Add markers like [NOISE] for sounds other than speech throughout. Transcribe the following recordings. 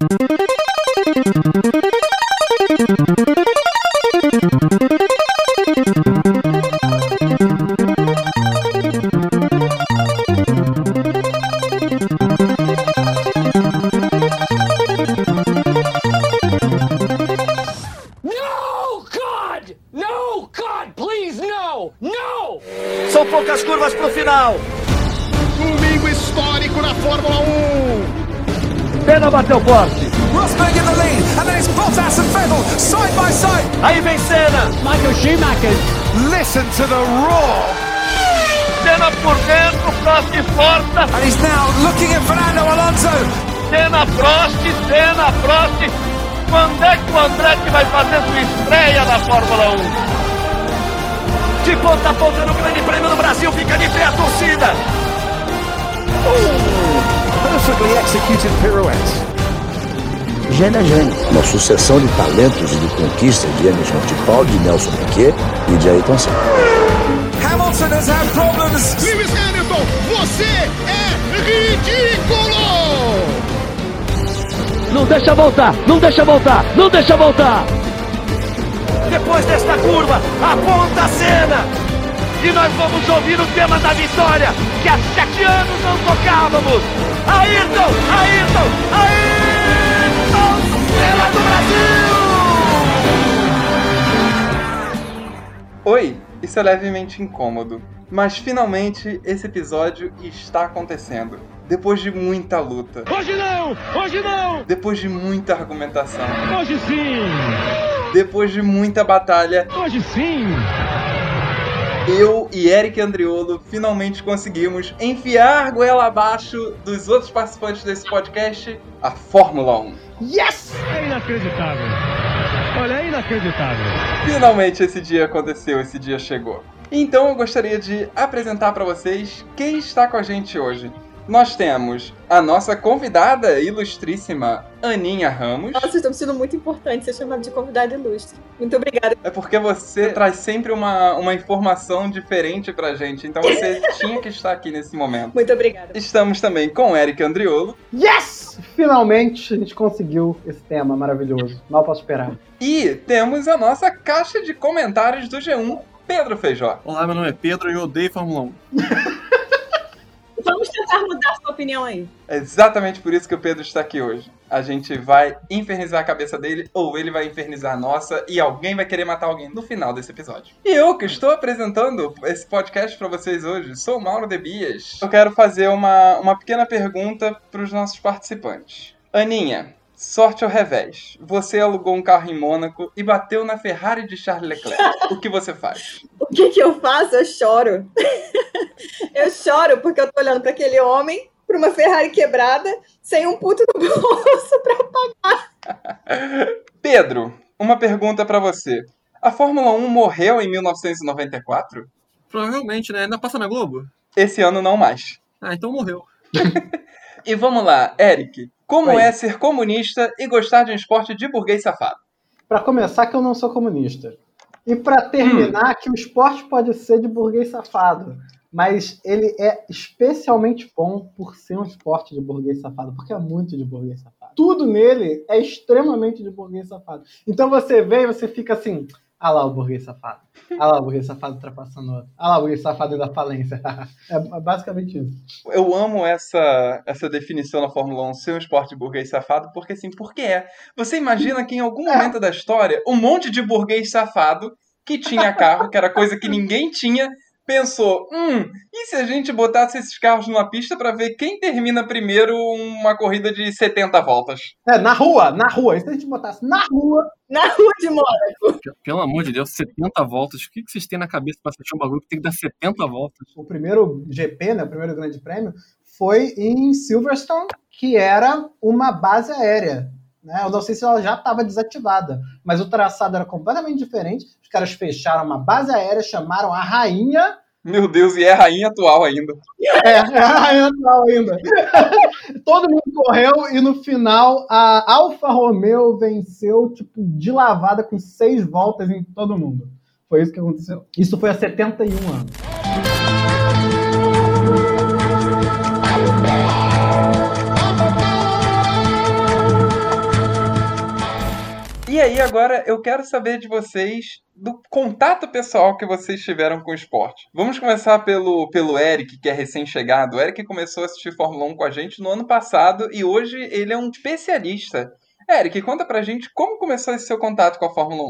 No, side. Aí vem Senna. Michael Schumacher. Listen to the roar. Senna por dentro, Prost de porta. And he's now looking at Fernando Alonso. Senna, Prost, Senna, Prost. Quando é que o Andretti vai fazer sua estreia na Fórmula 1? De ponta a ponta no Grande Prêmio do Brasil, fica de pé a torcida. Perfectly executed pirouettes. É gênio. Uma sucessão de talentos e de conquistas de Emerson Fittipaldi, de Nelson Piquet e de Ayrton Senna. Hamilton has had problems. Lewis Hamilton, você é ridículo. Não deixa voltar, não deixa voltar, não deixa voltar. Depois desta curva, aponta a cena. E nós vamos ouvir o tema da vitória, que há sete anos não tocávamos. Ayrton, Ayrton, Ayrton, Oi, isso é levemente incômodo, mas finalmente esse episódio está acontecendo. Depois de muita luta, Hoje não! Hoje não! depois de muita argumentação, Hoje sim! depois de muita batalha, Hoje sim! eu e Eric Andriolo finalmente conseguimos enfiar goela abaixo dos outros participantes desse podcast a Fórmula 1. É inacreditável! Olha, é inacreditável! Finalmente esse dia aconteceu, esse dia chegou. Então eu gostaria de apresentar para vocês quem está com a gente hoje. Nós temos a nossa convidada ilustríssima Aninha Ramos. Nossa, vocês estão sendo muito importantes ser chamado de convidado ilustre. Muito obrigada. É porque você traz sempre uma, uma informação diferente pra gente, então você [LAUGHS] tinha que estar aqui nesse momento. Muito obrigada. Estamos também com o Eric Andriolo Yes! Finalmente a gente conseguiu esse tema maravilhoso. Mal posso esperar. e temos a nossa caixa de comentários do G1, Pedro Feijó. Olá, meu nome é Pedro e eu odeio Fórmula 1. Vamos tentar mudar sua opinião aí. É exatamente por isso que o Pedro está aqui hoje. A gente vai infernizar a cabeça dele, ou ele vai infernizar a nossa, e alguém vai querer matar alguém no final desse episódio. E eu, que estou apresentando esse podcast para vocês hoje, sou Mauro Debias. Eu quero fazer uma, uma pequena pergunta para os nossos participantes. Aninha, sorte ao revés. Você alugou um carro em Mônaco e bateu na Ferrari de Charles Leclerc. O que você faz? [LAUGHS] O que que eu faço? Eu choro. [LAUGHS] eu choro porque eu tô olhando para aquele homem, para uma Ferrari quebrada, sem um puto no bolso [LAUGHS] pra pagar. Pedro, uma pergunta para você. A Fórmula 1 morreu em 1994? Provavelmente, né? Ainda passa na Globo? Esse ano não mais. Ah, então morreu. E vamos lá, Eric. Como Oi. é ser comunista e gostar de um esporte de burguês safado? Pra começar, que eu não sou comunista. E pra terminar, que o esporte pode ser de burguês safado. Mas ele é especialmente bom por ser um esporte de burguês safado, porque é muito de burguês safado. Tudo nele é extremamente de burguês safado. Então você vê e você fica assim: ah lá o burguês safado. Ah lá o burguês safado ultrapassando outro. Ah lá o burguês safado da falência. [LAUGHS] é basicamente isso. Eu amo essa, essa definição na Fórmula 1 ser um esporte de burguês safado, porque assim, porque é. Você imagina que em algum momento da história, um monte de burguês safado que tinha carro, que era coisa que ninguém tinha, pensou: hum, e se a gente botasse esses carros numa pista pra ver quem termina primeiro uma corrida de 70 voltas? É, na rua, na rua. E se a gente botasse na rua, Na rua de Mônaco. Pelo amor de Deus, 70 voltas. O que que vocês têm na cabeça pra assistir um bagulho que tem que dar 70 voltas? o primeiro GP, né, o primeiro grande prêmio, foi em Silverstone, que era uma base aérea. Né? Eu não sei se ela já estava desativada, mas o traçado era completamente diferente. Os caras fecharam uma base aérea, chamaram a rainha. Meu Deus, e é a rainha atual ainda. É, é a rainha atual ainda. [LAUGHS] Todo mundo correu e no final a Alfa Romeo venceu, tipo, de lavada com seis voltas em todo mundo. Foi isso que aconteceu. Isso foi há 71 anos. E aí, agora eu quero saber de vocês do contato pessoal que vocês tiveram com o esporte. Vamos começar pelo, pelo Eric, que é recém-chegado. O Eric começou a assistir Fórmula 1 com a gente no ano passado e hoje ele é um especialista. Eric, conta pra gente como começou esse seu contato com a Fórmula 1.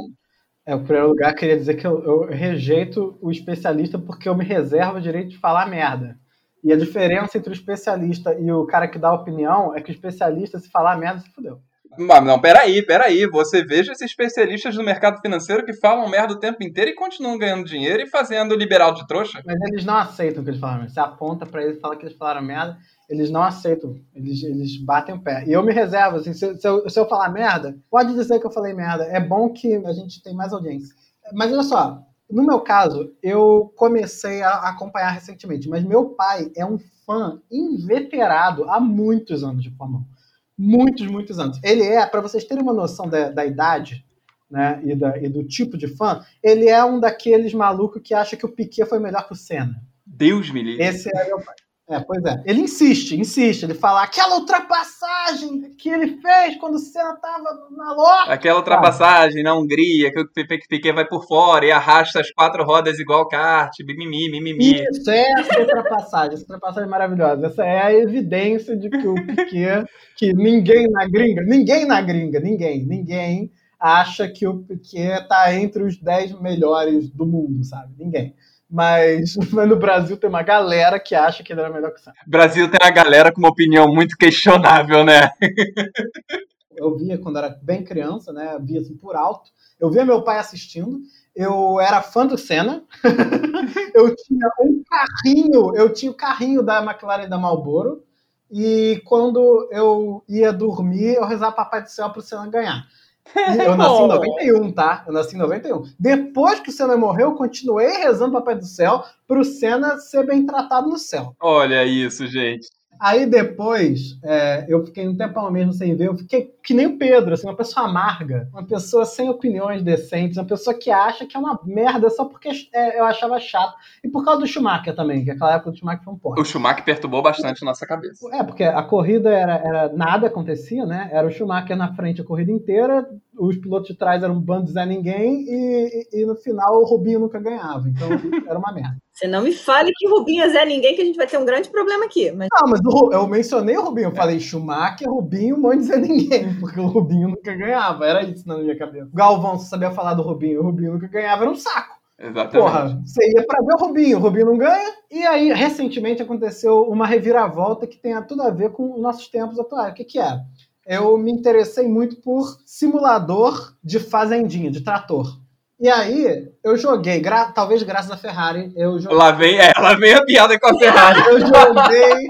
É, em primeiro lugar, queria dizer que eu, eu rejeito o especialista porque eu me reservo o direito de falar merda. E a diferença entre o especialista e o cara que dá opinião é que o especialista, se falar merda, se fudeu. Mas não, peraí, peraí. Você veja esses especialistas do mercado financeiro que falam merda o tempo inteiro e continuam ganhando dinheiro e fazendo liberal de trouxa. Mas eles não aceitam que eles merda. Você aponta pra eles e fala que eles falaram merda, eles não aceitam. Eles, eles batem o pé. E eu me reservo, assim, se, se, eu, se eu falar merda, pode dizer que eu falei merda. É bom que a gente tem mais audiência. Mas olha só, no meu caso, eu comecei a acompanhar recentemente, mas meu pai é um fã inveterado há muitos anos de Fórmula 1 muitos, muitos anos. Ele é, para vocês terem uma noção da, da idade né, e, da, e, do tipo de fã, ele é um daqueles malucos que acha que o Piquet foi melhor que o Senna. Deus me livre. Esse é meu pai. É, pois é. Ele insiste, insiste. Ele fala aquela ultrapassagem que ele fez quando o Senna tava na loja. Aquela ultrapassagem na Hungria, que o Piquet vai por fora e arrasta as quatro rodas igual kart, mimimi, mimimi. Isso, é essa ultrapassagem. Essa ultrapassagem é maravilhosa. Essa é a evidência de que o Piquet, que ninguém na gringa, ninguém na gringa, ninguém, ninguém acha que o Piquet tá entre os 10 melhores do mundo, sabe? Ninguém. Mas, [LAUGHS] mas, no Brasil tem uma galera que acha que ele era melhor que o. Brasil tem uma galera com uma opinião muito questionável, né? [LAUGHS] eu via quando era bem criança, né? Via assim por alto. Eu via meu pai assistindo. Eu era fã do Senna. [LAUGHS] eu tinha um carrinho, eu tinha o carrinho da McLaren e da Marlboro. E quando eu ia dormir, eu rezava Papai do Céu para o Senna ganhar. Eu [LAUGHS] nasci em 91, tá? Eu nasci em 91. Depois que o Senna morreu, eu continuei rezando Papai do Céu pro Senna ser bem tratado no céu. Olha isso, gente. Aí depois, é, eu fiquei um tempão mesmo sem ver, eu fiquei que nem o Pedro, assim, uma pessoa amarga, uma pessoa sem opiniões decentes, uma pessoa que acha que é uma merda só porque é, eu achava chato. E por causa do Schumacher também, que aquela época do Schumacher foi um porra. O Schumacher perturbou bastante a nossa cabeça. É, porque a corrida era, era nada acontecia, né? Era o Schumacher na frente a corrida inteira, os pilotos de trás eram um bando de Zé Ninguém, e, e, e no final o Rubinho nunca ganhava. Então era uma merda. Você não me fale que Rubinho é Zé Ninguém, que a gente vai ter um grande problema aqui. Mas... Não, mas o, eu mencionei o Rubinho. Eu falei Schumacher, Rubinho, um monte de Zé Ninguém, [LAUGHS] porque o Rubinho nunca ganhava. Era isso na minha cabeça. Galvão, você sabia falar do Rubinho, o Rubinho nunca ganhava, era um saco. Exatamente. Porra, você ia pra ver o Rubinho, o Rubinho não ganha. E aí, recentemente, aconteceu uma reviravolta que tem tudo a ver com os nossos tempos atuais. O que, que é? Eu me interessei muito por simulador de fazendinha, de trator. E aí, eu joguei, gra talvez graças à Ferrari, eu joguei. Lá vem, é, lá vem a piada com a Ferrari. eu joguei.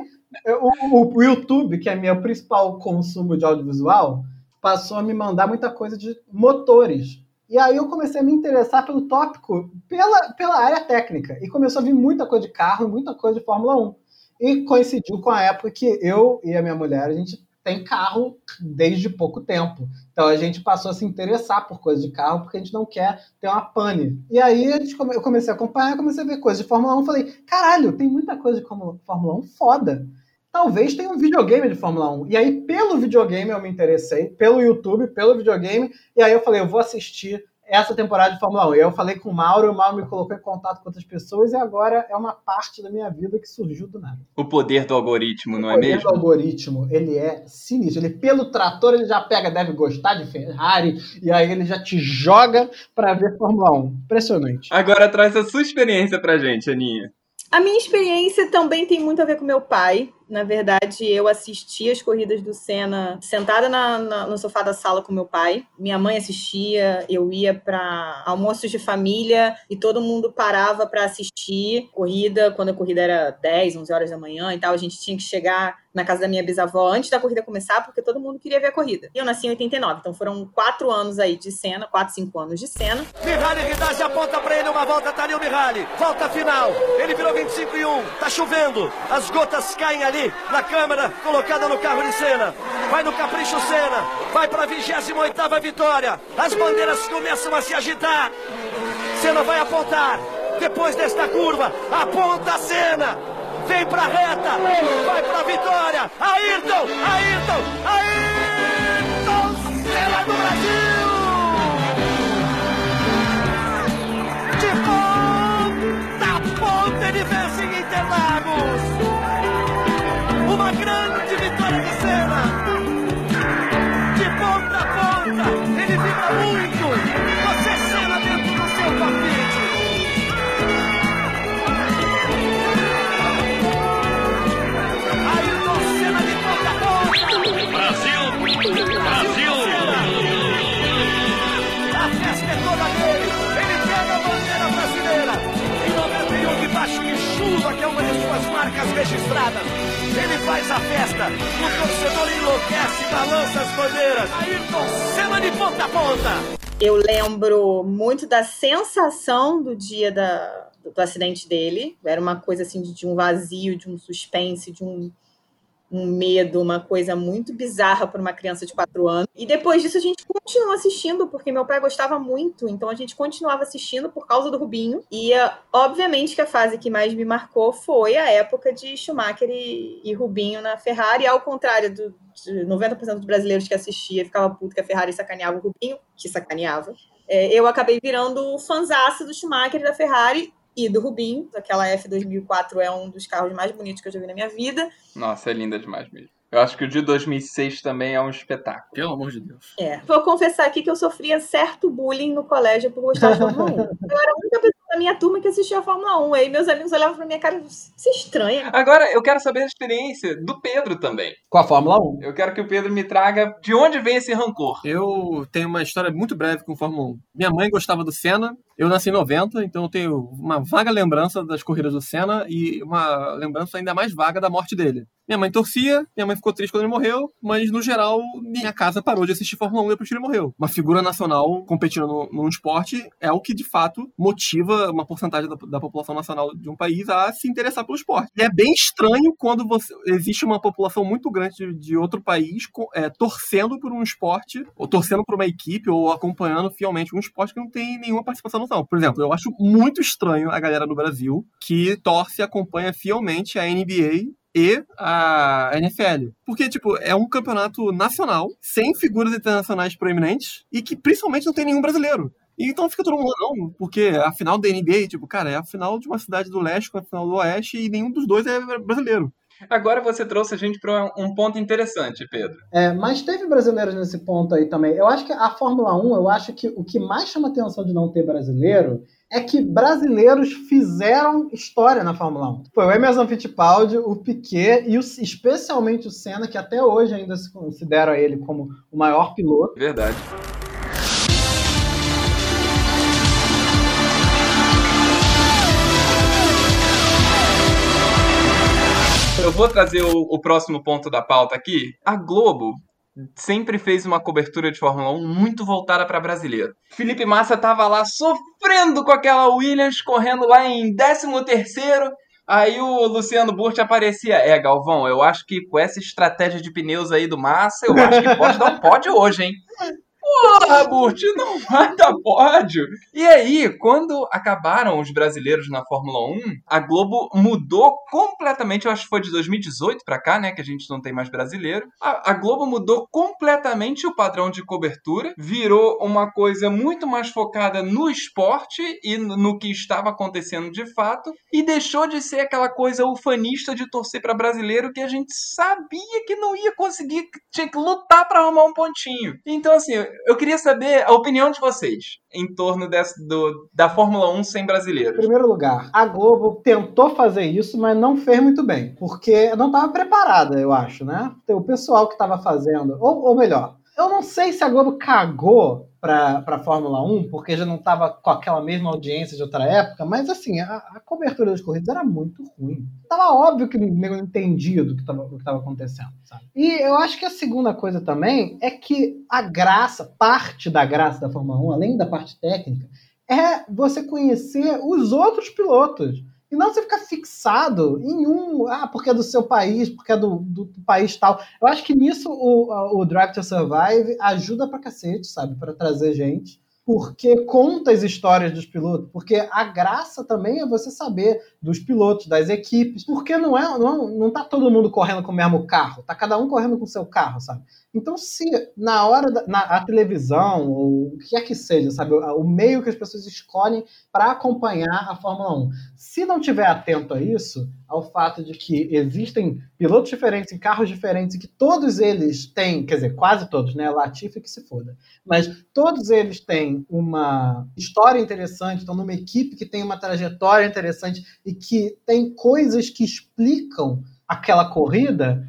o, o, YouTube, que é meu principal consumo de audiovisual, passou a me mandar muita coisa de motores. E aí eu comecei a me interessar pelo tópico, pela, pela área técnica. E começou a vir muita coisa de carro, muita coisa de Fórmula 1. E coincidiu com a época que eu e a minha mulher, a gente tem carro desde pouco tempo. Então a gente passou a se interessar por coisas de carro porque a gente não quer ter uma pane. E aí eu comecei a acompanhar, comecei a ver coisas de Fórmula 1, falei, caralho, tem muita coisa de Fórmula 1 foda. Talvez tenha um videogame de Fórmula 1. E aí, pelo videogame, eu me interessei, pelo YouTube, pelo videogame, e aí eu falei, eu vou assistir essa temporada de Fórmula 1. Eu falei com o Mauro, o Mauro me colocou em contato com outras pessoas e agora é uma parte da minha vida que surgiu do nada. O poder do algoritmo, o não é mesmo? O poder do algoritmo, ele é sinistro. Ele, pelo trator, ele já pega, deve gostar de Ferrari, e aí ele já te joga para ver Fórmula 1. Impressionante. Agora traz a sua experiência pra gente, Aninha. A minha experiência também tem muito a ver com meu pai. Na verdade, eu assisti as corridas do Senna sentada na, na, no sofá da sala com meu pai. Minha mãe assistia, eu ia para almoços de família e todo mundo parava para assistir corrida. Quando a corrida era 10, 11 horas da manhã e tal, a gente tinha que chegar na casa da minha bisavó antes da corrida começar, porque todo mundo queria ver a corrida. E eu nasci em 89, então foram quatro anos aí de cena, quatro, cinco anos de cena. Mihaly Ridage aponta pra ele uma volta, tá ali o Mihaly. Volta final, ele virou 25 e 1, tá chovendo, as gotas caem ali na câmera, colocada no carro de cena. Vai no capricho cena, vai pra 28 vitória. As bandeiras começam a se agitar. Cena vai apontar, depois desta curva, aponta a cena vem pra reta, vai pra vitória, Ayrton, Ayrton, Ayrton, Brasil! A festa é toda dele! Ele pega a bandeira brasileira! Em 91 debaixo de chuva, que é uma de suas marcas registradas. Ele faz a festa, o torcedor enlouquece, balança as bandeiras. Ayrton Senna de ponta a ponta! Eu lembro muito da sensação do dia do, acidente dele. Era uma coisa assim de um vazio, de um suspense, de um, um medo, uma coisa muito bizarra para uma criança de quatro anos. E depois disso a gente continuou assistindo, porque meu pai gostava muito, então a gente continuava assistindo por causa do Rubinho. E ah, obviamente que a fase que mais me marcou foi a época de Schumacher e, e Rubinho na Ferrari, ao contrário do, de 90% dos brasileiros que assistia ficava puto que a Ferrari sacaneava o Rubinho, que sacaneava. É, eu acabei virando fanzaça do Schumacher e da Ferrari e do Rubinho. Aquela F2004 é um dos carros mais bonitos que eu já vi na minha vida. Nossa, é linda demais mesmo. Eu acho que o de 2006 também é um espetáculo. Pelo amor de Deus. É. Vou confessar aqui que eu sofria certo bullying no colégio por gostar de Fórmula 1. [LAUGHS] Eu era a única pessoa da minha turma que assistia a Fórmula 1. Aí meus amigos olhavam pra minha cara e se estranha. Agora, eu quero saber a experiência do Pedro também. Com a Fórmula 1. Eu quero que o Pedro me traga de onde vem esse rancor. Eu tenho uma história muito breve com Fórmula 1. Minha mãe gostava do Senna, eu nasci em 90, então eu tenho uma vaga lembrança das corridas do Senna e uma lembrança ainda mais vaga da morte dele. Minha mãe torcia, minha mãe ficou triste quando ele morreu, mas no geral, minha casa parou de assistir Fórmula 1 depois que ele morreu. Uma figura nacional competindo no, num esporte é o que de fato motiva uma porcentagem da, da população nacional de um país a se interessar pelo esporte. E é bem estranho quando você, existe uma população muito grande de, de outro país é, torcendo por um esporte, ou torcendo por uma equipe, ou acompanhando fielmente um esporte que não tem nenhuma participação Por exemplo, eu acho muito estranho a galera do Brasil que torce e acompanha fielmente a NBA e a NFL. Porque, tipo, é um campeonato nacional, sem figuras internacionais proeminentes, e que principalmente não tem nenhum brasileiro. E então fica todo mundo, não, porque a final da NBA, tipo, cara, é a final de uma cidade do leste com a final do oeste e nenhum dos dois é brasileiro. Agora você trouxe a gente para um ponto interessante, Pedro. É, mas teve brasileiros nesse ponto aí também. Eu acho que a Fórmula 1, eu acho que o que mais chama atenção de não ter brasileiro é que brasileiros fizeram história na Fórmula 1. Foi o Emerson Fittipaldi, o Piquet e o- especialmente o Senna, que até hoje ainda se considera ele como o maior piloto. Verdade. Eu vou trazer o, o próximo ponto da pauta aqui. A Globo sempre fez uma cobertura de Fórmula 1 muito voltada para brasileiro. Felipe Massa tava lá sofrendo com aquela Williams, correndo lá em 13º. Aí o Luciano Burti aparecia. É, Galvão, eu acho que com essa estratégia de pneus aí do Massa, eu acho que pode dar um pódio hoje, hein? [LAUGHS] Porra, Burt, não vai dar pódio. E aí, quando acabaram os brasileiros na Fórmula 1, a Globo mudou completamente, eu acho que foi de 2018 pra cá, né, que a gente não tem mais brasileiro. A, a Globo mudou completamente o padrão de cobertura, virou uma coisa muito mais focada no esporte e no, no que estava acontecendo de fato, e deixou de ser aquela coisa ufanista de torcer pra brasileiro que a gente sabia que não ia conseguir, tinha que lutar pra arrumar um pontinho. Então, assim, eu queria saber a opinião de vocês em torno dessa, do, da Fórmula 1 sem Em brasileiros. primeiro lugar, a Globo tentou fazer isso, mas não fez muito bem, porque não estava preparada, eu acho, né? O pessoal que estava fazendo, ou, ou melhor, eu não sei se a Globo cagou para a Fórmula 1, porque já não estava com aquela mesma audiência de outra época, mas assim, a, a cobertura das corridas era muito ruim. Tava óbvio que ninguém entendia do que estava acontecendo, sabe? E eu acho que a segunda coisa também é que a graça, parte da graça da Fórmula 1, além da parte técnica, é você conhecer os outros pilotos. Não você ficar fixado em um, ah, porque é do seu país, porque é do, do, do país tal. Eu acho que nisso o, o Drive to Survive ajuda pra cacete, sabe? Pra trazer gente. Porque conta as histórias dos pilotos. Porque a graça também é você saber dos pilotos, das equipes. Porque não é, não, não tá todo mundo correndo com o mesmo carro. Tá cada um correndo com o seu carro, sabe? Então, se na hora da na, a televisão, ou o que quer que seja, sabe, o, o meio que as pessoas escolhem para acompanhar a Fórmula 1, se não tiver atento a isso, ao fato de que existem pilotos diferentes em carros diferentes que todos eles têm, quer dizer, quase todos, né? Latifi que se foda, mas todos eles têm uma história interessante, estão numa equipe que tem uma trajetória interessante e que tem coisas que explicam aquela corrida,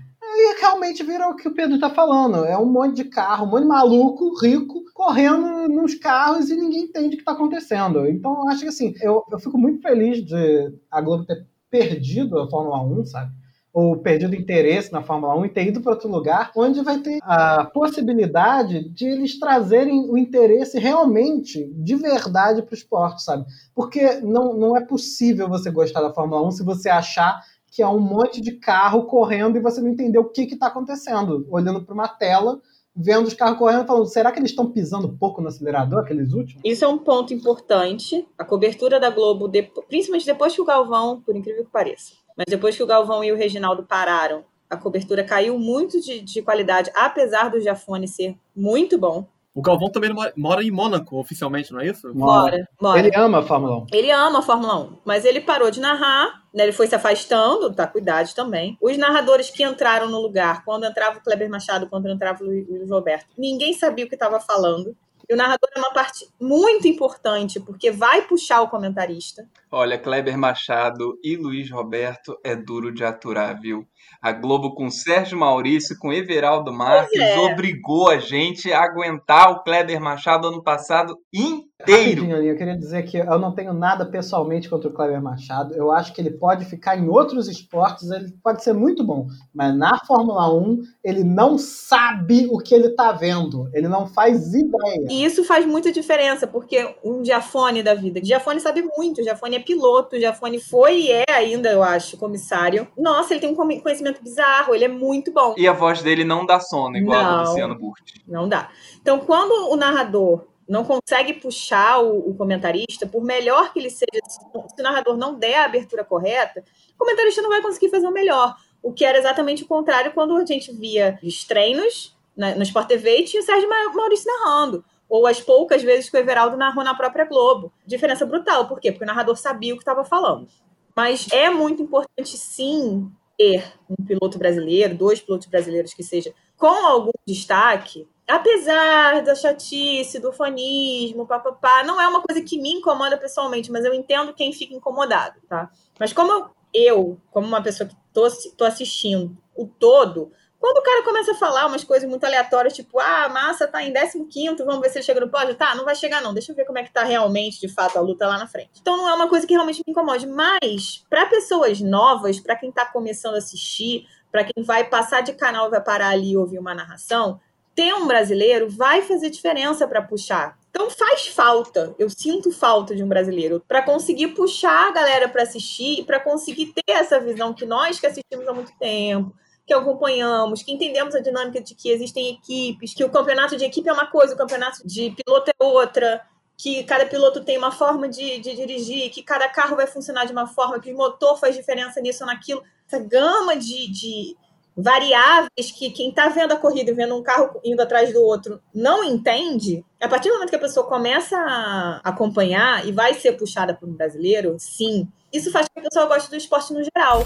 realmente vira o que o Pedro tá falando. É um monte de carro, um monte de maluco, rico, correndo nos carros e ninguém entende o que tá acontecendo. Então, acho que assim, eu, eu fico muito feliz de a Globo ter perdido a Fórmula 1, sabe? ou perdido interesse na Fórmula 1 e ter ido para outro lugar, onde vai ter a possibilidade de eles trazerem o interesse realmente, de verdade, para o esporte, sabe? Porque não, não é possível você gostar da Fórmula 1 se você achar que é um monte de carro correndo e você não entender o que está acontecendo, olhando para uma tela vendo os carros correndo falando, será que eles estão pisando pouco no acelerador, aqueles últimos? Isso é um ponto importante. A cobertura da Globo, principalmente depois que o Galvão, por incrível que pareça, mas depois que o Galvão e o Reginaldo pararam, a cobertura caiu muito de, de qualidade, apesar do Jafone ser muito bom. O Galvão também mora em Mônaco, oficialmente, não é isso? Mora, mora. Ele ama a Fórmula 1. Ele ama a Fórmula 1, mas ele parou de narrar, né? ele foi se afastando, tá com idade também. Os narradores que entraram no lugar, quando entrava o Kleber Machado, quando entrava o Luiz Roberto, ninguém sabia o que estava falando. E o narrador é uma parte muito importante, porque vai puxar o comentarista. Olha, Kleber Machado e Luiz Roberto é duro de aturar, viu? A Globo com Sérgio Maurício, com Everaldo Marques, é. obrigou a gente a aguentar o Kleber Machado ano passado inteiro. Rapidinho, eu queria dizer que eu não tenho nada pessoalmente contra o Kleber Machado. Eu acho que ele pode ficar em outros esportes, ele pode ser muito bom. Mas na Fórmula 1, ele não sabe o que ele tá vendo. Ele não faz ideia. E isso faz muita diferença, porque um Diafone da vida. Diafone sabe muito, Diafone é piloto, Diafone foi e é ainda, eu acho, comissário. Nossa, ele tem um conhecimento bizarro, ele é muito bom. E a voz dele não dá sono, igual não, a do Luciano Burti. Não dá. Então, quando o narrador não consegue puxar o, o, comentarista, por melhor que ele seja, se o narrador não der a abertura correta, o comentarista não vai conseguir fazer o melhor. O que era exatamente o contrário quando a gente via os treinos na, no Sport TV e tinha o Sérgio Maurício narrando ou as poucas vezes que o Everaldo narrou na própria Globo. Diferença brutal, por quê? Porque o narrador sabia o que estava falando. Mas é muito importante, sim, ter um piloto brasileiro, dois pilotos brasileiros que seja com algum destaque, apesar da chatice, do fanismo, papapá, não é uma coisa que me incomoda pessoalmente, mas eu entendo quem fica incomodado, tá? Mas como eu, como uma pessoa que tô, tô assistindo o todo, quando o cara começa a falar umas coisas muito aleatórias, tipo, ah, a massa tá em 15, vamos ver se ele chega no pódio. Tá, não vai chegar, não. Deixa eu ver como é que tá realmente, de fato, a luta lá na frente. Então não é uma coisa que realmente me incomode. Mas, para pessoas novas, para quem tá começando a assistir, para quem vai passar de canal e vai parar ali e ouvir uma narração, ter um brasileiro vai fazer diferença para puxar. Então faz falta, eu sinto falta de um brasileiro para conseguir puxar a galera para assistir e para conseguir ter essa visão que nós que assistimos há muito tempo, que acompanhamos, que entendemos a dinâmica de que existem equipes, que o campeonato de equipe é uma coisa, o campeonato de piloto é outra, que cada piloto tem uma forma de, de dirigir, que cada carro vai funcionar de uma forma, que o motor faz diferença nisso ou naquilo. Essa gama de, de variáveis que quem está vendo a corrida e vendo um carro indo atrás do outro não entende, a partir do momento que a pessoa começa a acompanhar e vai ser puxada por um brasileiro, sim, isso faz com que a pessoa goste do esporte no geral.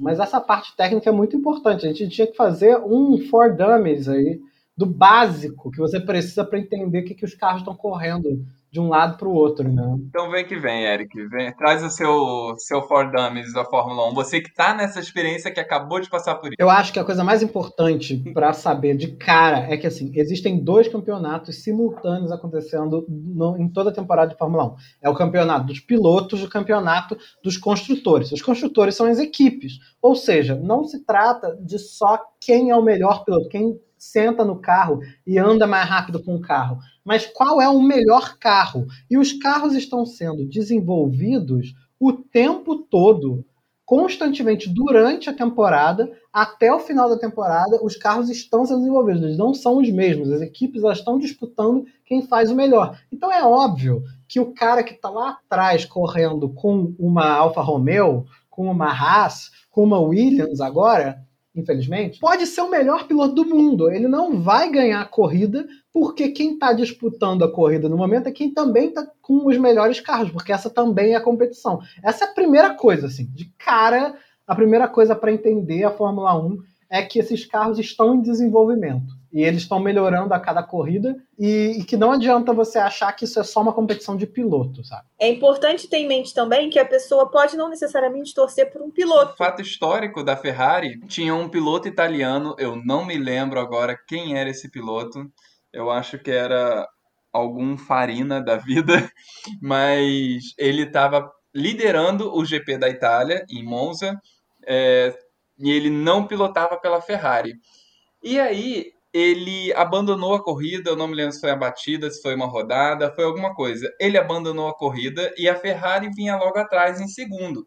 Mas essa parte técnica é muito importante. A gente tinha que fazer um for dummies aí, do básico que você precisa para entender o que, que os carros estão correndo de um lado para o outro, né? Então vem que vem, Eric. Vem, traz o seu, seu For Dummies da Fórmula 1. Você que está nessa experiência que acabou de passar por isso. Eu acho que a coisa mais importante para saber de cara é que assim, existem dois campeonatos simultâneos acontecendo no, em toda a temporada de Fórmula 1. É o campeonato dos pilotos e o campeonato dos construtores. Os construtores são as equipes. Ou seja, não se trata de só quem é o melhor piloto, quem senta no carro e anda mais rápido com o carro, mas qual é o melhor carro? E os carros estão sendo desenvolvidos o tempo todo, constantemente durante a temporada, até o final da temporada, os carros estão sendo desenvolvidos, eles não são os mesmos, as equipes estão disputando quem faz o melhor. Então é óbvio que o cara que está lá atrás correndo com uma Alfa Romeo, com uma Haas, com uma Williams agora, infelizmente, pode ser o melhor piloto do mundo. Ele não vai ganhar a corrida porque quem está disputando a corrida no momento é quem também está com os melhores carros, porque essa também é a competição. Essa é a primeira coisa, assim, de cara. a primeira coisa para entender a Fórmula 1 é que esses carros estão em desenvolvimento e eles estão melhorando a cada corrida e, e, que não adianta você achar que isso é só uma competição de piloto, sabe? É importante ter em mente também que a pessoa pode não necessariamente torcer por um piloto. Fato histórico da Ferrari, tinha um piloto italiano, eu não me lembro agora quem era esse piloto. Eu acho que era algum Farina da vida, [LAUGHS] mas ele estava liderando o GP da Itália em Monza é, e ele não pilotava pela Ferrari. E aí ele abandonou a corrida, eu não me lembro se foi a batida, se foi uma rodada, foi alguma coisa. Ele abandonou a corrida e a Ferrari vinha logo atrás em segundo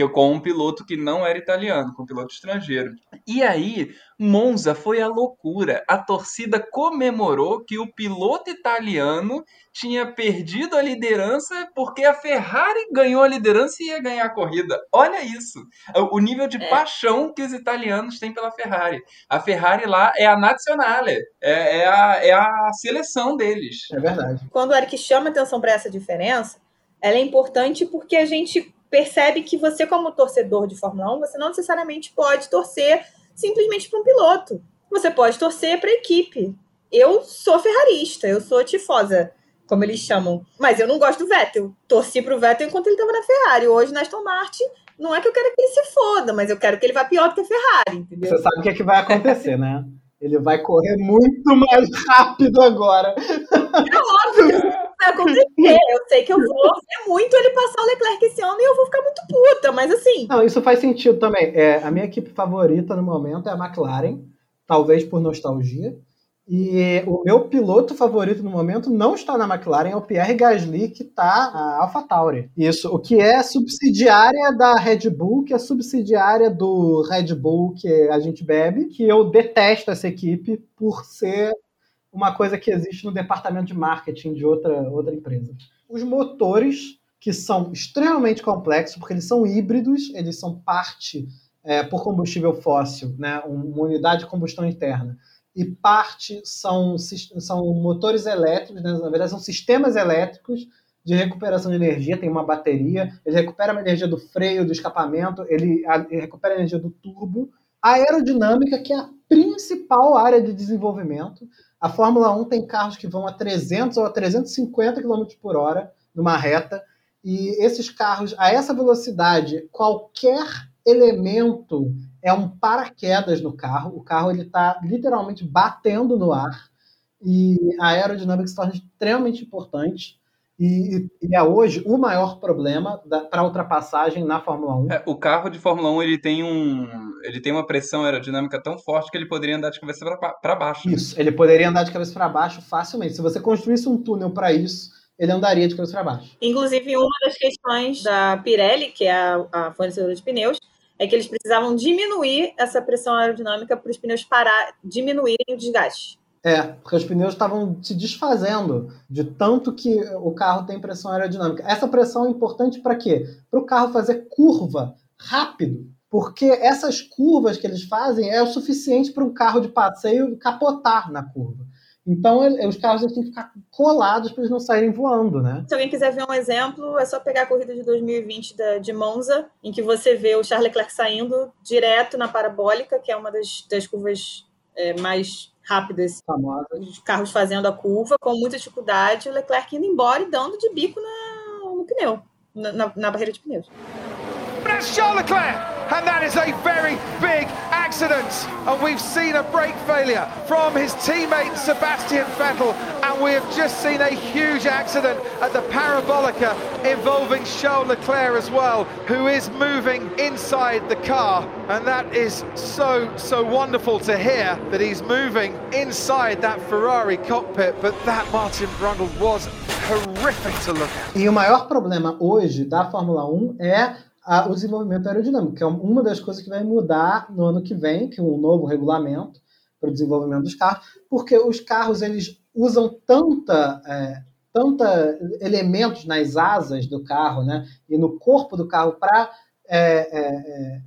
que com um piloto que não era italiano, com um piloto estrangeiro. E aí, Monza foi a loucura. A torcida comemorou que o piloto italiano tinha perdido a liderança porque a Ferrari ganhou a liderança e ia ganhar a corrida. Olha isso, o nível de é. paixão que os italianos têm pela Ferrari. A Ferrari lá é a nazionale, é, é, a, é a seleção deles. É verdade. Quando o Eric chama atenção para essa diferença, ela é importante porque a gente percebe que você, como torcedor de Fórmula 1, você não necessariamente pode torcer simplesmente para um piloto. Você pode torcer para a equipe. Eu sou ferrarista, eu sou tifosa, como eles chamam. Mas eu não gosto do Vettel. Torci para o Vettel enquanto ele estava na Ferrari. Hoje, na Aston Martin, não é que eu quero que ele se foda, mas eu quero que ele vá pior do que a Ferrari, entendeu? Você sabe o que, é que vai acontecer, né? Ele vai correr muito mais rápido agora. É óbvio vai acontecer. Eu sei que eu vou ver muito ele passar o Leclerc esse ano e eu vou ficar muito puta, mas assim. Não, isso faz sentido também. É, a minha equipe favorita no momento é a McLaren, talvez por nostalgia. E o meu piloto favorito no momento não está na McLaren, é o Pierre Gasly, que está na AlphaTauri. Isso, o que é subsidiária da Red Bull, que é subsidiária do Red Bull que a gente bebe, que eu detesto essa equipe por ser uma coisa que existe no departamento de marketing de outra, outra empresa. Os motores, que são extremamente complexos, porque eles são híbridos, eles são parte é, por combustível fóssil, né, uma unidade de combustão interna, e parte são, são motores elétricos, né, na verdade são sistemas elétricos de recuperação de energia, tem uma bateria, ele recupera a energia do freio, do escapamento, ele, ele recupera a energia do turbo, a aerodinâmica, que é a principal área de desenvolvimento, a Fórmula 1 tem carros que vão a 300 ou a 350 km por hora numa reta, e esses carros, a essa velocidade, qualquer elemento é um paraquedas no carro. O carro ele está literalmente batendo no ar e a aerodinâmica se torna extremamente importante. E, e, é hoje o maior problema para ultrapassagem na Fórmula 1. É, o carro de Fórmula 1 ele tem, um, ele tem uma pressão aerodinâmica tão forte que ele poderia andar de cabeça para baixo. Isso, ele poderia andar de cabeça para baixo facilmente. Se você construísse um túnel para isso, ele andaria de cabeça para baixo. Inclusive, uma das questões da Pirelli, que é a, a fornecedora de pneus, é que eles precisavam diminuir essa pressão aerodinâmica para os pneus parar, diminuírem o desgaste. É, porque os pneus estavam se desfazendo de tanto que o carro tem pressão aerodinâmica. Essa pressão é importante para quê? Para o carro fazer curva rápido. Porque essas curvas que eles fazem é o suficiente para um carro de passeio capotar na curva. Então, os carros têm que ficar colados para eles não saírem voando, né? Se alguém quiser ver um exemplo, é só pegar a corrida de 2020 da, de Monza, em que você vê o Charles Leclerc saindo direto na parabólica, que é uma das, das curvas é, mais rápidas. Famosa. Os carros fazendo a curva com muita dificuldade, o Leclerc indo embora e dando de bico na, no pneu, na, na, na barreira de pneus. Charles Leclerc, and that is a very big accident. And we've seen a brake failure from his teammate Sebastian Vettel, and we have just seen a huge accident at the Parabolica involving Charles Leclerc as well, who is moving inside the car. And that is so, so wonderful to hear that he's moving inside that Ferrari cockpit. But that Martin Brundle was horrific to look at. E o maior problema hoje da Fórmula 1 é a, o desenvolvimento aerodinâmico, que é uma das coisas que vai mudar no ano que vem, que é um novo regulamento para o desenvolvimento dos carros, porque os carros eles usam tanta, é, tanta elementos nas asas do carro, né, e no corpo do carro para é, é, é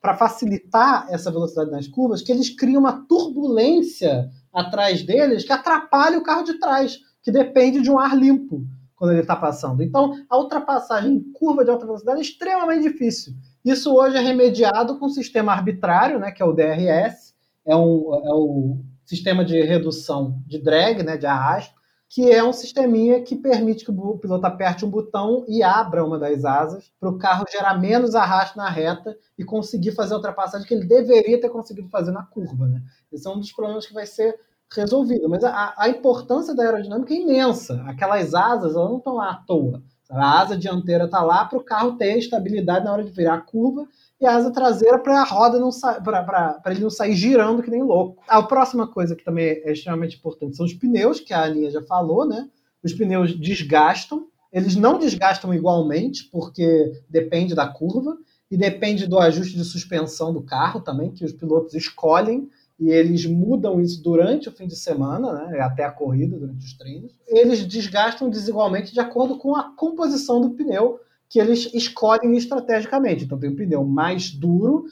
para facilitar essa velocidade nas curvas, que eles criam uma turbulência atrás deles que atrapalha o carro de trás, que depende de um ar limpo quando ele está passando. Então, a ultrapassagem em curva de alta velocidade é extremamente difícil. Isso hoje é remediado com um sistema arbitrário, né, que é o DRS, é, um, é o sistema de redução de drag, né, de arrasto, que é um sisteminha que permite que o piloto aperte um botão e abra uma das asas para o carro gerar menos arrasto na reta e conseguir fazer a ultrapassagem que ele deveria ter conseguido fazer na curva. Né? Esse é um dos problemas que vai ser resolvido. Mas a, a importância da aerodinâmica é imensa. Aquelas asas elas não estão lá à toa. A asa dianteira está lá para o carro ter estabilidade na hora de virar a curva e a asa traseira para a roda não para ele não sair girando que nem louco. A próxima coisa que também é extremamente importante são os pneus, que a Aninha já falou, né? Os pneus desgastam, eles não desgastam igualmente, porque depende da curva e depende do ajuste de suspensão do carro também, que os pilotos escolhem e eles mudam isso durante o fim de semana, né, até a corrida, durante os treinos. Eles desgastam desigualmente de acordo com a composição do pneu que eles escolhem estrategicamente. Então tem um pneu mais duro,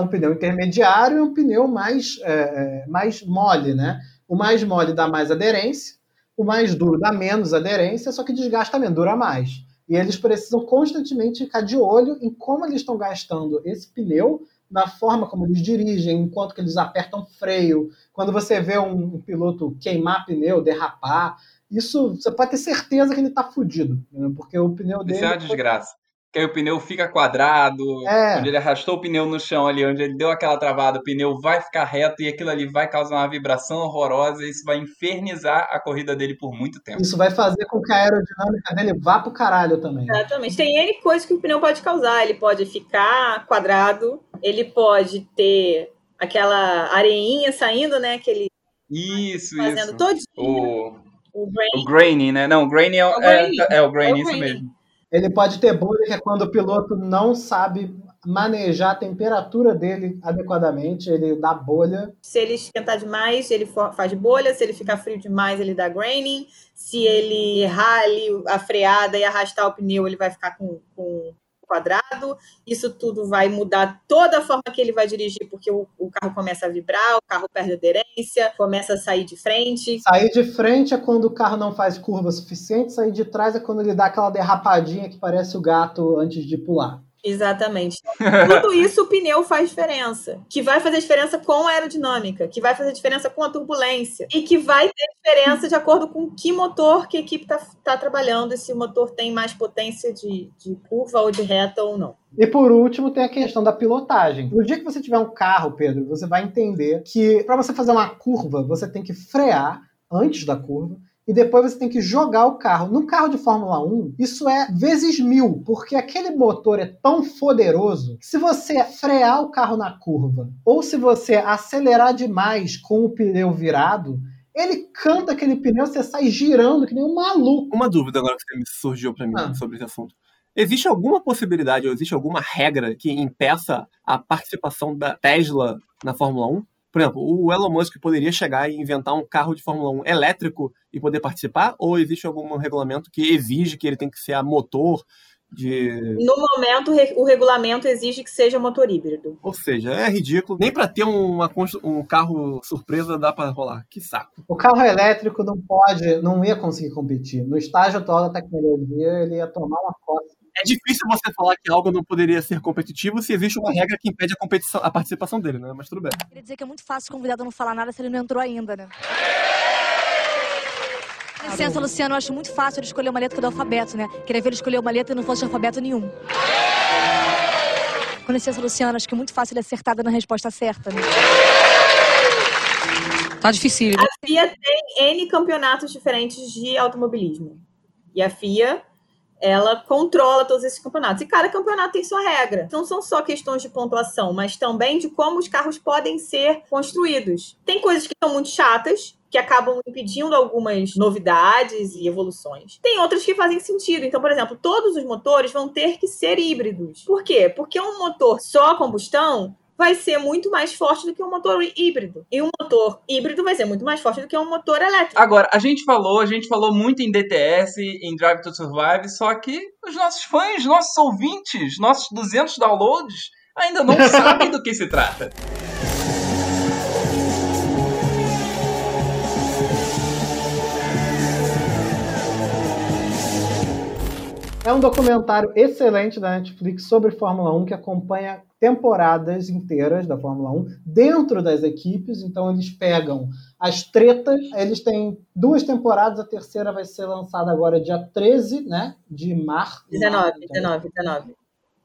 um pneu intermediário e um pneu mais, é, é, mais mole, né? O mais mole dá mais aderência, o mais duro dá menos aderência, só que desgasta menos, dura mais. E eles precisam constantemente ficar de olho em como eles estão gastando esse pneu, na forma como eles dirigem, enquanto que eles apertam freio. Quando você vê um, um piloto queimar pneu, derrapar, isso você pode ter certeza que ele tá fudido, né? porque o pneu dele. Isso é uma desgraça. Que aí o pneu fica quadrado, é. onde ele arrastou o pneu no chão ali, onde ele deu aquela travada, o pneu vai ficar reto e aquilo ali vai causar uma vibração horrorosa e isso vai infernizar a corrida dele por muito tempo. Isso vai fazer com que a aerodinâmica dele vá pro caralho também. Exatamente. Tem N coisas que o pneu pode causar. Ele pode ficar quadrado, ele pode ter aquela areinha saindo, né? Aquele. Isso, fazendo isso. todinho. O o grain. O grainy, né? Não, o grainy é o, é, é, é o grainy, é isso mesmo. Ele pode ter bolha, que é quando o piloto não sabe manejar a temperatura dele adequadamente, ele dá bolha. Se ele esquentar demais, ele faz bolha. Se ele ficar frio demais, ele dá graining. Se ele errar ali a freada e arrastar o pneu, ele vai ficar com, com quadrado, isso tudo vai mudar toda a forma que ele vai dirigir, porque o, o, carro começa a vibrar, o carro perde aderência, começa a sair de frente. Sair de frente é quando o carro não faz curva suficiente, sair de trás é quando ele dá aquela derrapadinha que parece o gato antes de pular. Exatamente. [LAUGHS] Tudo isso o pneu faz diferença. Que vai fazer diferença com a aerodinâmica, que vai fazer diferença com a turbulência. E que vai ter diferença de acordo com que motor que a equipe está tá trabalhando, e se o motor tem mais potência de, de curva ou de reta ou não. E por último, tem a questão da pilotagem. No dia que você tiver um carro, Pedro, você vai entender que para você fazer uma curva, você tem que frear antes da curva e depois você tem que jogar o carro. No carro de Fórmula 1, isso é vezes mil, porque aquele motor é tão poderoso que se você frear o carro na curva ou se você acelerar demais com o pneu virado, ele canta aquele pneu, você sai girando que nem um maluco. Uma dúvida agora que me surgiu para mim ah. sobre esse assunto. Existe alguma possibilidade ou existe alguma regra que impeça a participação da Tesla na Fórmula 1? Por exemplo, o Elon Musk poderia chegar e inventar um carro de Fórmula 1 elétrico e poder participar? Ou existe algum regulamento que exige que ele tem que ser a motor de... No momento, o regulamento exige que seja motor híbrido. Ou seja, é ridículo. Nem para ter uma, um carro surpresa dá para rolar. Que saco. O carro elétrico não pode, não ia conseguir competir. No estágio atual da tecnologia, ele ia tomar uma costa é difícil você falar que algo não poderia ser competitivo se existe uma regra que impede a, competição, a participação dele, né? Mas tudo bem. Queria dizer que é muito fácil o convidado não falar nada se ele não entrou ainda, né? Com licença, Luciano, eu acho muito fácil ele escolher uma letra do alfabeto, né? Queria ver ele escolher uma letra e não fosse de alfabeto nenhum. Com licença, Luciano, acho que é muito fácil ele acertar na resposta certa, né? Tá difícil. A FIA tem N campeonatos diferentes de automobilismo. E a FIA ela controla todos esses campeonatos. E cada campeonato tem sua regra. Não são só questões de pontuação, mas também de como os carros podem ser construídos. Tem coisas que são muito chatas, que acabam impedindo algumas novidades e evoluções. Tem outras que fazem sentido. Então, por exemplo, todos os motores vão ter que ser híbridos. Por quê? Porque um motor só combustão vai ser muito mais forte do que um motor híbrido. E um motor híbrido vai ser muito mais forte do que um motor elétrico. Agora, a gente falou, a gente falou muito em DTS, em Drive to Survive, só que os nossos fãs, nossos ouvintes, nossos 200 downloads ainda não [LAUGHS] sabem do que se trata. É um documentário excelente da Netflix sobre Fórmula 1 que acompanha temporadas inteiras da Fórmula 1 dentro das equipes. Então eles pegam as tretas, eles têm duas temporadas, a terceira vai ser lançada agora dia 13, né, de março. 19, 19, 19.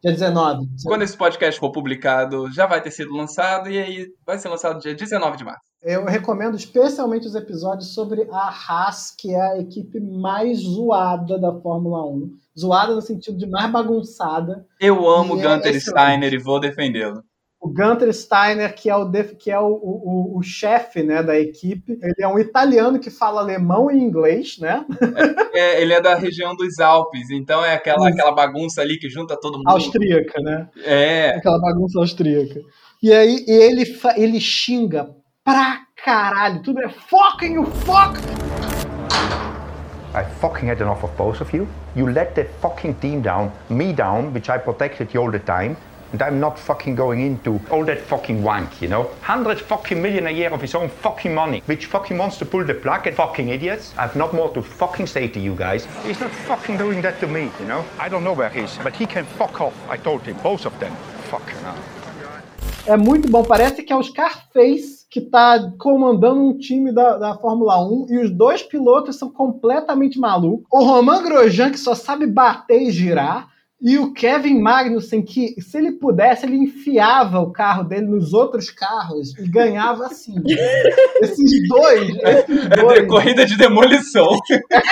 Dia 19. Quando esse podcast for publicado, já vai ter sido lançado e aí vai ser lançado dia 19 de março. Eu recomendo especialmente os episódios sobre a Haas, que é a equipe mais zoada da Fórmula 1. Zoada no sentido de mais bagunçada. Eu amo é Gunter excelente. Steiner e vou defendê-lo. O Gunter Steiner, que é o, def- que é o, o, o- chefe né, da equipe, ele é um italiano que fala alemão e inglês, né? É, ele é da região dos Alpes, então é aquela, aquela bagunça ali que junta todo mundo. Austríaca, né? É, Aquela bagunça austríaca. E aí e ele, ele xinga pra caralho. Tudo é fucking you fuck! I fucking had enough of both of you. You let the fucking team down, me down, which I protected you all the time. And I'm not fucking going into all that fucking wank, you know? 100 fucking million a year of his own fucking money, which fucking wants to pull the plug and fucking idiots. I've not more to fucking say to you guys. He's not fucking doing that to me, you know? I don't know where he is, but he can fuck off. I told him, both of them. Fucking hell. É muito bom. Parece que é o Scarface que tá comandando um time da, da Fórmula 1 e os dois pilotos são completamente malucos. O Romain Grosjean, que só sabe bater e girar. E o Kevin Magnussen, que se ele pudesse, ele enfiava o carro dele nos outros carros e ganhava assim. [LAUGHS] esses dois, esses é dois. de- corrida de demolição. [LAUGHS]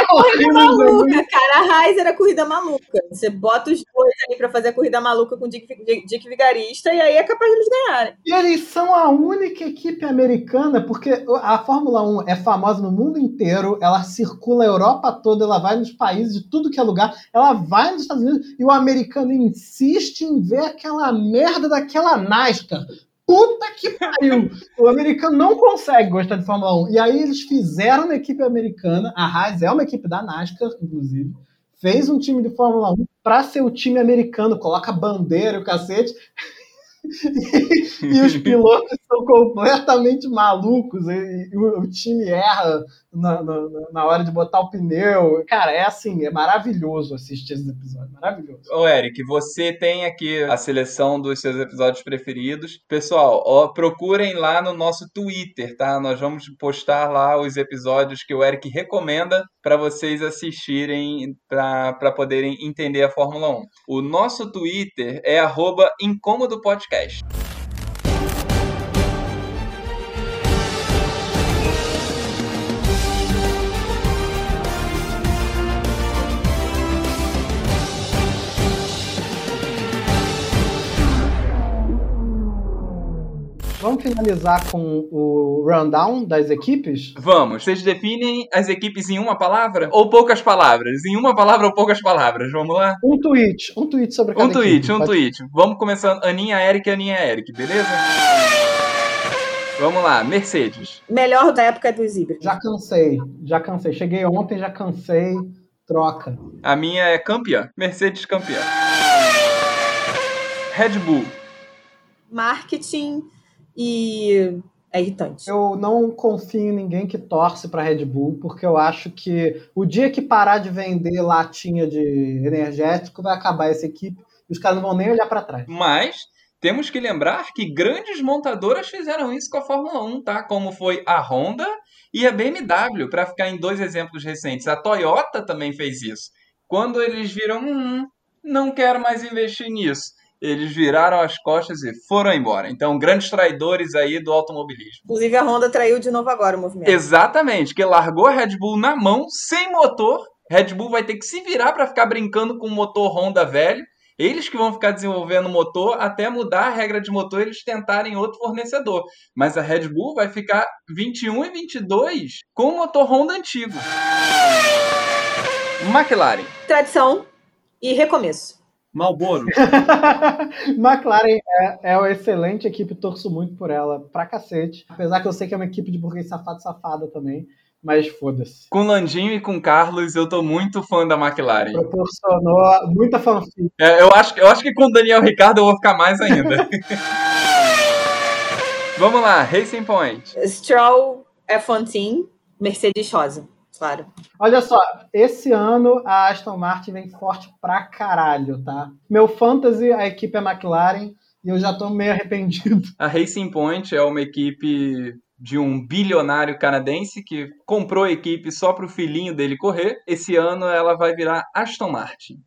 Corrida maluca, cara. A Raiz era corrida maluca. Você bota os dois ali pra fazer a corrida maluca com o Dick, Dick, Dick Vigarista e aí é capaz de eles ganharem. E eles são a única equipe americana, porque a Fórmula 1 é famosa no mundo inteiro, ela circula a Europa toda, ela vai nos países de tudo que é lugar, ela vai nos Estados Unidos e o americano insiste em ver aquela merda daquela NASCAR. Puta que pariu! O americano não consegue gostar de Fórmula 1. E aí eles fizeram uma equipe americana, a Haas é uma equipe da NASCAR, inclusive, fez um time de Fórmula 1 para ser o time americano, coloca bandeira e o cacete. [LAUGHS] e os [LAUGHS] pilotos são completamente malucos e, e o, o time erra na, na, na hora de botar o pneu. Cara, é assim, é maravilhoso assistir esses episódios, maravilhoso. Ô, Eric, você tem aqui a seleção dos seus episódios preferidos. Pessoal, ó, procurem lá no nosso Twitter, tá? Nós vamos postar lá os episódios que o Eric recomenda para vocês assistirem, para poderem entender a Fórmula 1. O nosso Twitter é arroba Incômodo Podcast. Vamos finalizar com o rundown das equipes? Vamos, vocês definem as equipes em uma palavra ou poucas palavras? Em uma palavra ou poucas palavras? Vamos lá? Um tweet, um tweet sobre cada Um tweet, equipe. um Pode- tweet. Vamos começando. Aninha Eric, Aninha Eric, beleza? Vamos lá, Mercedes. Melhor da época dos híbridos. Já cansei, já cansei. Cheguei ontem, já cansei. Troca. A minha é campeã. Mercedes campeã. Red Bull. Marketing e é irritante. Eu não confio em ninguém que torce para Red Bull, porque eu acho que o dia que parar de vender latinha de energético vai acabar essa equipe e os caras não vão nem olhar para trás. Mas temos que lembrar que grandes montadoras fizeram isso com a Fórmula 1, tá? Como foi a Honda e a BMW, para ficar em dois exemplos recentes. A Toyota também fez isso. Quando eles viram, hum, não quero mais investir nisso. Eles viraram as costas e foram embora. Então, grandes traidores aí do automobilismo. Inclusive a Honda traiu de novo agora o movimento. Exatamente, que largou a Red Bull na mão, sem motor. Red Bull vai ter que se virar para ficar brincando com o motor Honda velho. Eles que vão ficar desenvolvendo o motor até mudar a regra de motor eles tentarem outro fornecedor. Mas a Red Bull vai ficar 21 e 22 com o motor Honda antigo. McLaren. Tradição e recomeço. Malboro. [LAUGHS] McLaren é, é uma excelente equipe, torço muito por ela, pra cacete. Apesar que eu sei que é uma equipe de burguês safado safada também, mas foda-se. Com Landinho e com Carlos, eu tô muito fã da McLaren. Proporcionou muita fanfic. É, eu, acho, eu acho que com o Daniel Ricardo eu vou ficar mais ainda. [LAUGHS] Vamos lá, Racing Point. Stroll F1 Team, Mercedes Rosa. Claro. Olha só, esse ano a Aston Martin vem forte pra caralho, tá? Meu fantasy, a equipe é McLaren e eu já tô meio arrependido. [LAUGHS] A Racing Point é uma equipe de um bilionário canadense que comprou a equipe só para o filhinho dele correr. Esse ano ela vai virar Aston Martin.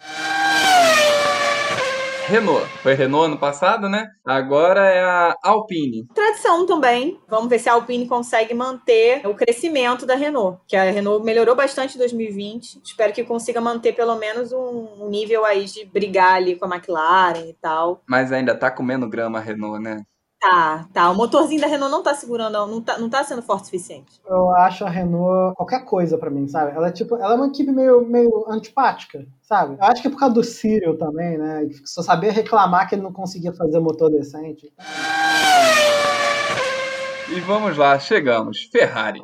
Renault. Foi Renault ano passado, né? Agora é a Alpine. Tradição também. Vamos ver se a Alpine consegue manter o crescimento da Renault. Que a Renault melhorou bastante em 2020. Espero que consiga manter pelo menos um nível aí de brigar ali com a McLaren e tal. Mas ainda tá comendo grama a Renault, né? Tá, tá. O motorzinho da Renault não tá segurando, não tá, não tá sendo forte o suficiente. Eu acho a Renault qualquer coisa pra mim, sabe? Ela é tipo, ela é uma equipe meio, meio antipática, sabe? Eu acho que é por causa do Cyril também, né? Só sabia reclamar que ele não conseguia fazer motor decente. E vamos lá, chegamos. Ferrari.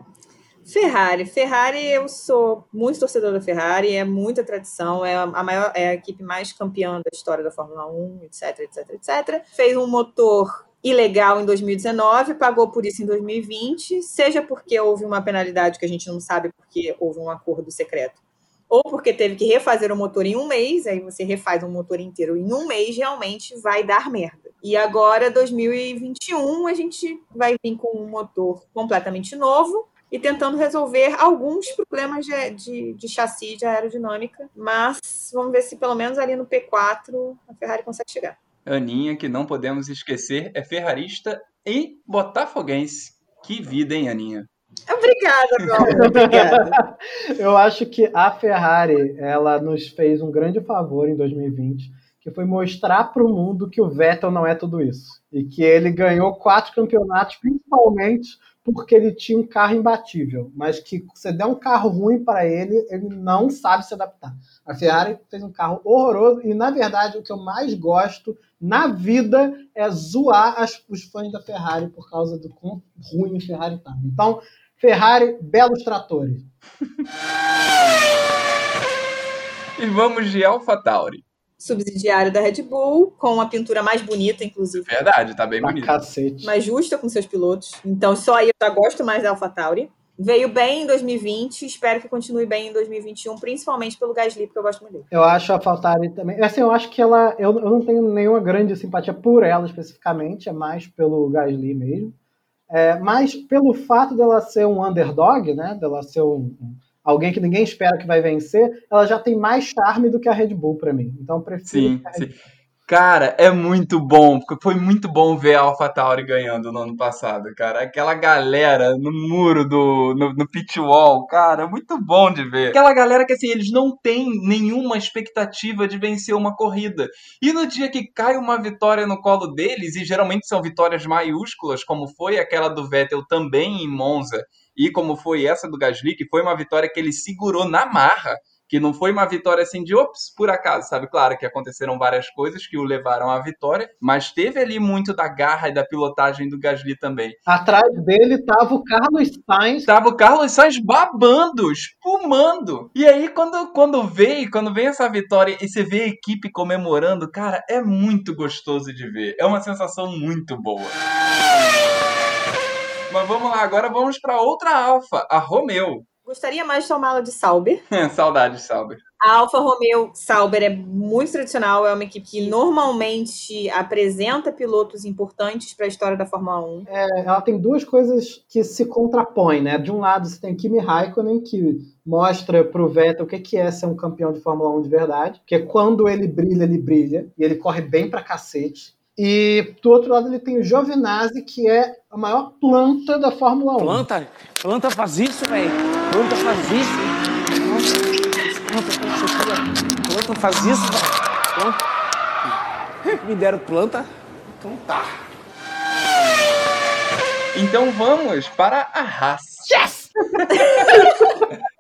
Ferrari. Ferrari, eu sou muito torcedor da Ferrari, é muita tradição, é a maior, é a equipe mais campeã da história da Fórmula 1, etc, etc, etc. Fez um motor ilegal em 2019, pagou por isso em 2020, seja porque houve uma penalidade que a gente não sabe porque houve um acordo secreto, ou porque teve que refazer o motor em um mês, aí você refaz um motor inteiro em um mês, realmente vai dar merda. E agora, 2021, a gente vai vir com um motor completamente novo, e tentando resolver alguns problemas de, de, de chassi, de aerodinâmica, mas vamos ver se pelo menos ali no P4 a Ferrari consegue chegar. Aninha, que não podemos esquecer, é ferrarista e botafoguense. Que vida, hein, Aninha? Obrigada, Paulo. [LAUGHS] Obrigada. Eu acho que a Ferrari, ela nos fez um grande favor em 2020, que foi mostrar para o mundo que o Vettel não é tudo isso. E que ele ganhou quatro campeonatos, principalmente porque ele tinha um carro imbatível, mas que você der um carro ruim para ele, ele não sabe se adaptar. A Ferrari fez um carro horroroso e, na verdade, o que eu mais gosto na vida é zoar as, os fãs da Ferrari por causa do quão ruim a Ferrari tá. Então, Ferrari, belos tratores. [LAUGHS] e vamos de AlphaTauri subsidiário da Red Bull, com uma pintura mais bonita, inclusive. Verdade, tá bem bonita. Cacete. Mais justa com seus pilotos. Então, só aí eu já gosto mais da AlphaTauri. Veio bem em 2020, espero que continue bem em 2021, principalmente pelo Gasly, porque eu gosto muito dele. Eu acho a AlphaTauri também. Assim, eu acho que ela. Eu, eu não tenho nenhuma grande simpatia por ela especificamente, é mais pelo Gasly mesmo. É, mas pelo fato dela ser um underdog, né? Dela ser um, alguém que ninguém espera que vai vencer, ela já tem mais charme do que a Red Bull para mim. Então eu prefiro. Sim, sim. Cara, é muito bom, porque foi muito bom ver a AlphaTauri ganhando no ano passado, cara. Aquela galera no muro do no, no pit wall, cara, é muito bom de ver. Aquela galera que assim, eles não têm nenhuma expectativa de vencer uma corrida. E no dia que cai uma vitória no colo deles, e geralmente são vitórias maiúsculas, como foi aquela do Vettel também em Monza, e como foi essa do Gasly, que foi uma vitória que ele segurou na marra, que não foi uma vitória assim de ops, por acaso, sabe? Claro que aconteceram várias coisas que o levaram à vitória, mas teve ali muito da garra e da pilotagem do Gasly também. Atrás dele tava o Carlos Sainz. Tava o Carlos Sainz babando, espumando. E aí, quando, quando vem, quando vem essa vitória e você vê a equipe comemorando, cara, é muito gostoso de ver. É uma sensação muito boa. Mas vamos lá, agora vamos para outra Alfa, a Romeo. Gostaria mais de tomá-la de Sauber. [LAUGHS] Saudade de Sauber. A Alfa Romeo Sauber é muito tradicional, é uma equipe que normalmente apresenta pilotos importantes para a história da Fórmula 1. É, ela tem duas coisas que se contrapõem, né? De um lado, você tem Kimi Raikkonen, que mostra para o Vettel o que é ser um campeão de Fórmula 1 de verdade, que é quando ele brilha, ele brilha, e ele corre bem pra cacete. E do outro lado ele tem o Giovinazzi, que é a maior planta da Fórmula 1. Planta? Planta faz isso, velho. Planta faz isso. Planta, planta faz isso, velho. Planta. Me deram planta, então tá. Então vamos para a Haas. Yes! [LAUGHS]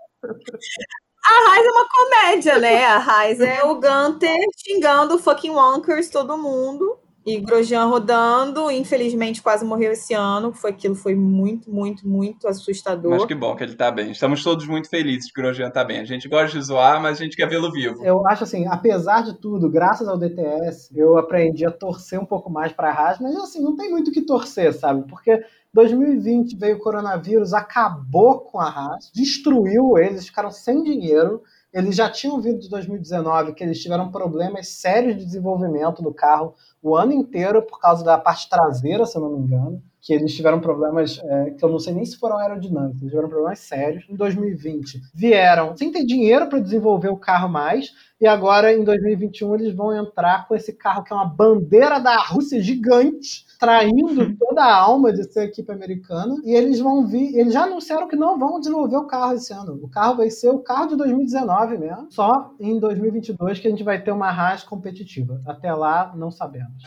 A Raiz é uma comédia, né? A Raiz é o Gunter xingando o fucking Wonkers, todo mundo. E Grosjean rodando, infelizmente quase morreu esse ano. Foi aquilo foi muito, muito, muito assustador. Mas que bom que ele tá bem. Estamos todos muito felizes que Grosjean tá bem. A gente gosta de zoar, mas a gente quer vê-lo vivo. Eu acho assim, apesar de tudo, graças ao DTS, eu aprendi a torcer um pouco mais para a Haas, mas assim, não tem muito o que torcer, sabe? Porque 2020 veio o coronavírus, acabou com a Haas, destruiu eles, ficaram sem dinheiro. Eles já tinham vindo de 2019 que eles tiveram problemas sérios de desenvolvimento do carro o ano inteiro por causa da parte traseira, se eu não me engano. Que eles tiveram problemas é, que eu não sei nem se foram aerodinâmicos, eles tiveram problemas sérios. Em 2020 vieram sem ter dinheiro para desenvolver o carro mais, e agora em 2021 eles vão entrar com esse carro que é uma bandeira da Rússia gigante, traindo toda a alma de ser equipe americana. E eles vão vir, eles já anunciaram que não vão desenvolver o carro esse ano. O carro vai ser o carro de 2019 mesmo. Só em 2022 que a gente vai ter uma Haas competitiva. Até lá, não sabemos.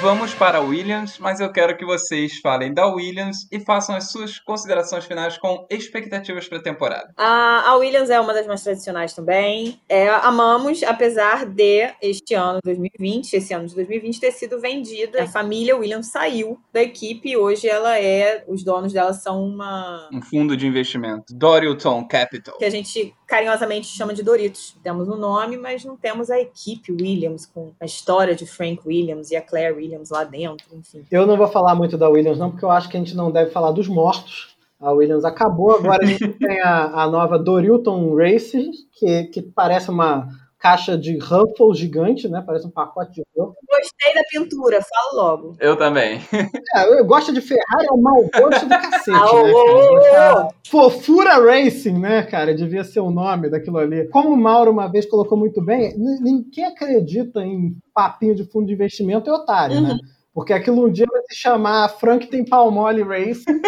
Vamos para a Williams, mas eu quero que vocês falem da Williams e façam as suas considerações finais com expectativas para a temporada. A, a Williams é uma das mais tradicionais também. É, amamos, apesar de este ano 2020, esse ano de 2020, ter sido vendida. A família Williams saiu da equipe e hoje ela é. Os donos dela são uma. Um fundo de investimento. Dorilton Capital. Que a gente carinhosamente chama de Doritos. Temos o um nome, mas não temos a equipe Williams, com a história de Frank Williams e a Claire Williams lá dentro, enfim. Eu não vou falar muito da Williams, não, porque eu acho que a gente não deve falar dos mortos. A Williams acabou, agora a gente [LAUGHS] tem a, a nova Dorilton Racing, que, que parece uma caixa de Ruffles gigante, né? Parece um pacote de Ruffles. Gostei da pintura, falo logo. Eu também. [LAUGHS] É, eu gosto de Ferrari, é um mau gosto do cacete, né? Fofura Racing, né, cara? Devia ser o nome daquilo ali. Como o Mauro uma vez colocou muito bem, ninguém acredita em papinho de fundo de investimento é otário, né? uhum. né? Porque aquilo um dia vai se chamar Frank tem Palmole Racing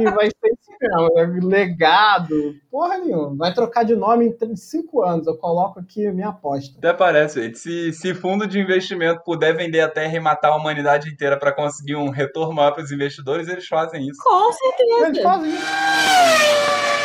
e vai ser isso mesmo, legado, porra nenhuma. Vai trocar de nome em cinco anos, eu coloco aqui a minha aposta. Até parece, gente. Se, se fundo de investimento puder vender a terra e matar a humanidade inteira para conseguir um retorno maior para os investidores, eles fazem isso. Com certeza. Eles fazem isso.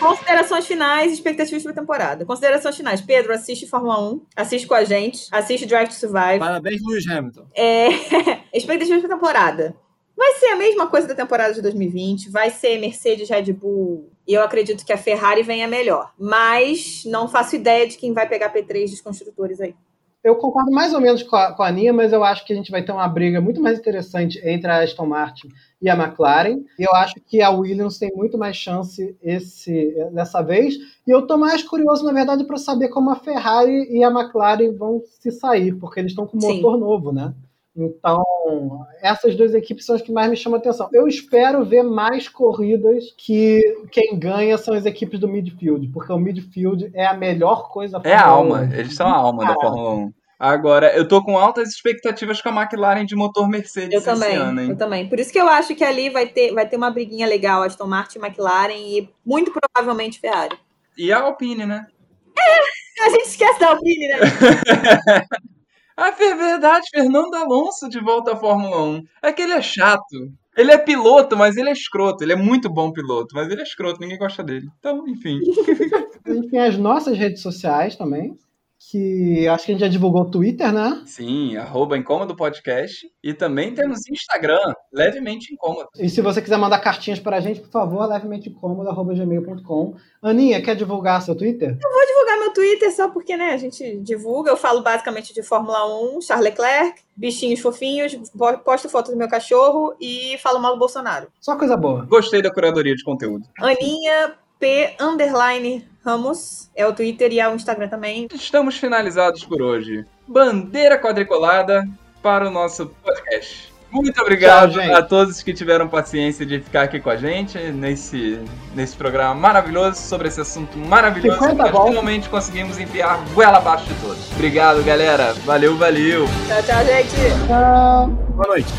Considerações finais e expectativas para a temporada. Considerações finais. Pedro, assiste Fórmula 1, assiste com a gente, assiste Drive to Survive. Parabéns, Lewis Hamilton. É... [LAUGHS] expectativas para a temporada. Vai ser a mesma coisa da temporada de 2020, vai ser Mercedes, Red Bull, e eu acredito que a Ferrari venha melhor. Mas não faço ideia de quem vai pegar P3 dos construtores aí. Eu concordo mais ou menos com a, com a Aninha, mas eu acho que a gente vai ter uma briga muito mais interessante entre a Aston Martin e a McLaren. E eu acho que a Williams tem muito mais chance esse, dessa vez. E eu estou mais curioso, na verdade, para saber como a Ferrari e a McLaren vão se sair, porque eles estão com motor Sim. novo, né? Então, essas duas equipes são as que mais me chamam a atenção. Eu espero ver mais corridas que quem ganha são as equipes do midfield, porque o midfield é a melhor coisa É a alma, eles são a alma da Fórmula 1. Agora, eu tô com altas expectativas com a McLaren de motor Mercedes eu também, ano, hein? Eu também. Por isso que eu acho que ali vai ter, vai ter uma briguinha legal, Aston Martin, McLaren e muito provavelmente Ferrari. E a Alpine, né? É, a gente esquece da Alpine, né? [LAUGHS] É verdade, Fernando Alonso de volta à Fórmula 1. É que ele é chato. Ele é piloto, mas ele é escroto. Ele é muito bom piloto, mas ele é escroto, ninguém gosta dele. Então, enfim. [LAUGHS] Tem as nossas redes sociais também que acho que a gente já divulgou o Twitter, né? Sim, arroba Incômodo Podcast. E também temos Instagram, Levemente Incômodo. E se você quiser mandar cartinhas para a gente, por favor, levementeincômodo.gmail.com. Aninha, quer divulgar seu Twitter? Eu vou divulgar meu Twitter só porque, né, a gente divulga. Eu falo basicamente de Fórmula 1, Charles Leclerc, bichinhos fofinhos, posto foto do meu cachorro e falo mal do Bolsonaro. Só coisa boa. Gostei da curadoria de conteúdo. Aninha P underline Ramos é o Twitter e é o Instagram também. Estamos finalizados por hoje. Bandeira quadriculada para o nosso podcast. Muito obrigado Tchau, a todos que tiveram paciência de ficar aqui com a gente nesse, nesse programa maravilhoso sobre esse assunto maravilhoso que nós finalmente conseguimos enfiar goela abaixo de todos. Obrigado, galera. Valeu, valeu. Tchau, tchau, gente. Tchau. Boa noite.